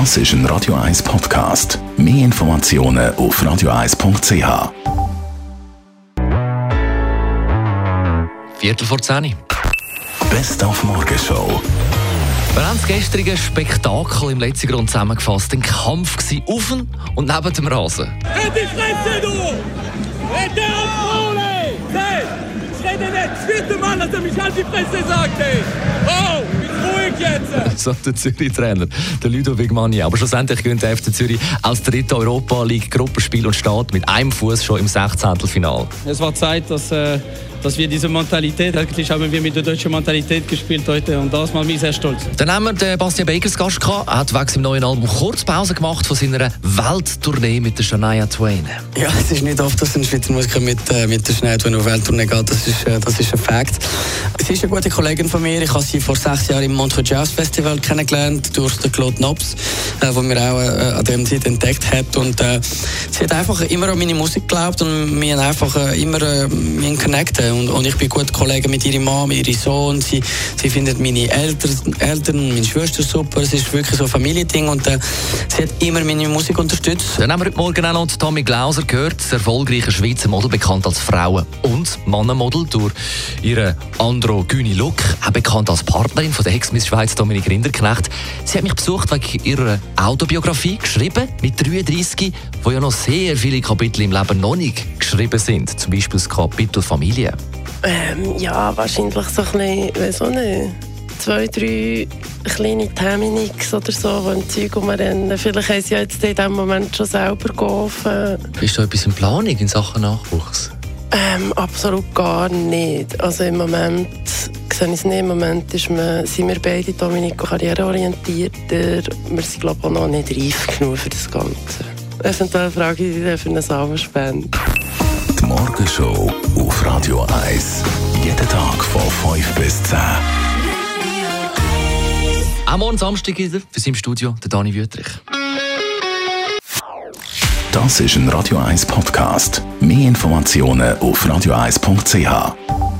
Das ist ein Radio 1 Podcast. Mehr Informationen auf radio1.ch. Viertel vor zehn. Best auf Morgenshow. Wir haben das gestrige Spektakel im letzten Grund zusammengefasst. Ein Kampf war auf und neben dem Rasen. Halt die Fresse, du! Halt der auf! Hey! Ich rede nicht! Vierte Mal, dass er mich halt die Fresse sagt, ey! Jetzt! So der Zürich-Trainer, der Ludovic Magni. Aber schlussendlich gewinnt der FC Zürich als dritte Europa League Gruppenspiel und steht mit einem Fuß schon im 16. Finale. Es war Zeit, dass, äh, dass wir diese Mentalität, eigentlich haben wir mit der deutschen Mentalität gespielt heute und das macht mich sehr stolz. Dann haben wir den Bastian Baker als Gast gehabt. Er hat wegen seinem neuen Album kurz Pause gemacht von seiner Welttournee mit der Shania Twain. Ja, es ist nicht oft, dass ein Schweizer Musiker mit, äh, mit der Schnee auf Welttournee geht. Das ist, äh, das ist ein Fakt. Sie ist eine gute Kollegin von mir. Ich habe sie vor sechs Jahren im Montreux Jazz Festival kennengelernt, durch den Claude Nobs, äh, wo mir auch äh, an dem Zeit entdeckt hat. Und äh, sie hat einfach immer an meine Musik geglaubt und wir haben einfach äh, immer äh, wir connecten. Und, und ich bin gut Kollege mit ihrer Mama, mit ihrem Sohn. Sie, sie findet meine Eltern, Eltern, meine Schwester super. Es ist wirklich so ein Familiending und äh, sie hat immer meine Musik unterstützt. Dann haben wir heute Morgen auch noch Tommy Glauser gehört, das erfolgreiche Schweizer Model, bekannt als Frauen- und Mannenmodel durch ihren androgyne Look, auch bekannt als Partnerin von der Ex-Miss Schweiz Dominik Rinderknecht. Sie hat mich besucht wegen ihrer Autobiografie, geschrieben mit 33, wo ja noch sehr viele Kapitel im Leben noch nicht geschrieben sind, zum Beispiel das Kapitel Familie. Ähm, ja, wahrscheinlich so ein bisschen, weiss auch nicht, zwei, drei kleine Terminix oder so, die im Zeug rumrennen. Vielleicht haben sie ja jetzt in diesem Moment schon selber geholfen. Ist da etwas in Planung in Sachen Nachwuchs? Ähm, absolut gar nicht. Also im Moment sehe ich es nicht. Im Moment ist man, sind wir beide, Dominik, karriereorientierter. Wir sind, glaube ich, auch noch nicht reif genug für das Ganze. Eventuell frage ich dich für eine Salvenspende. Die Morgenshow auf Radio 1. Jeden Tag von 5 bis 10. Auch morgen Samstag wieder für Sie im Studio, der Dani Wüttrich. Das ist ein Radio 1 Podcast. Mehr Informationen auf radio1.ch.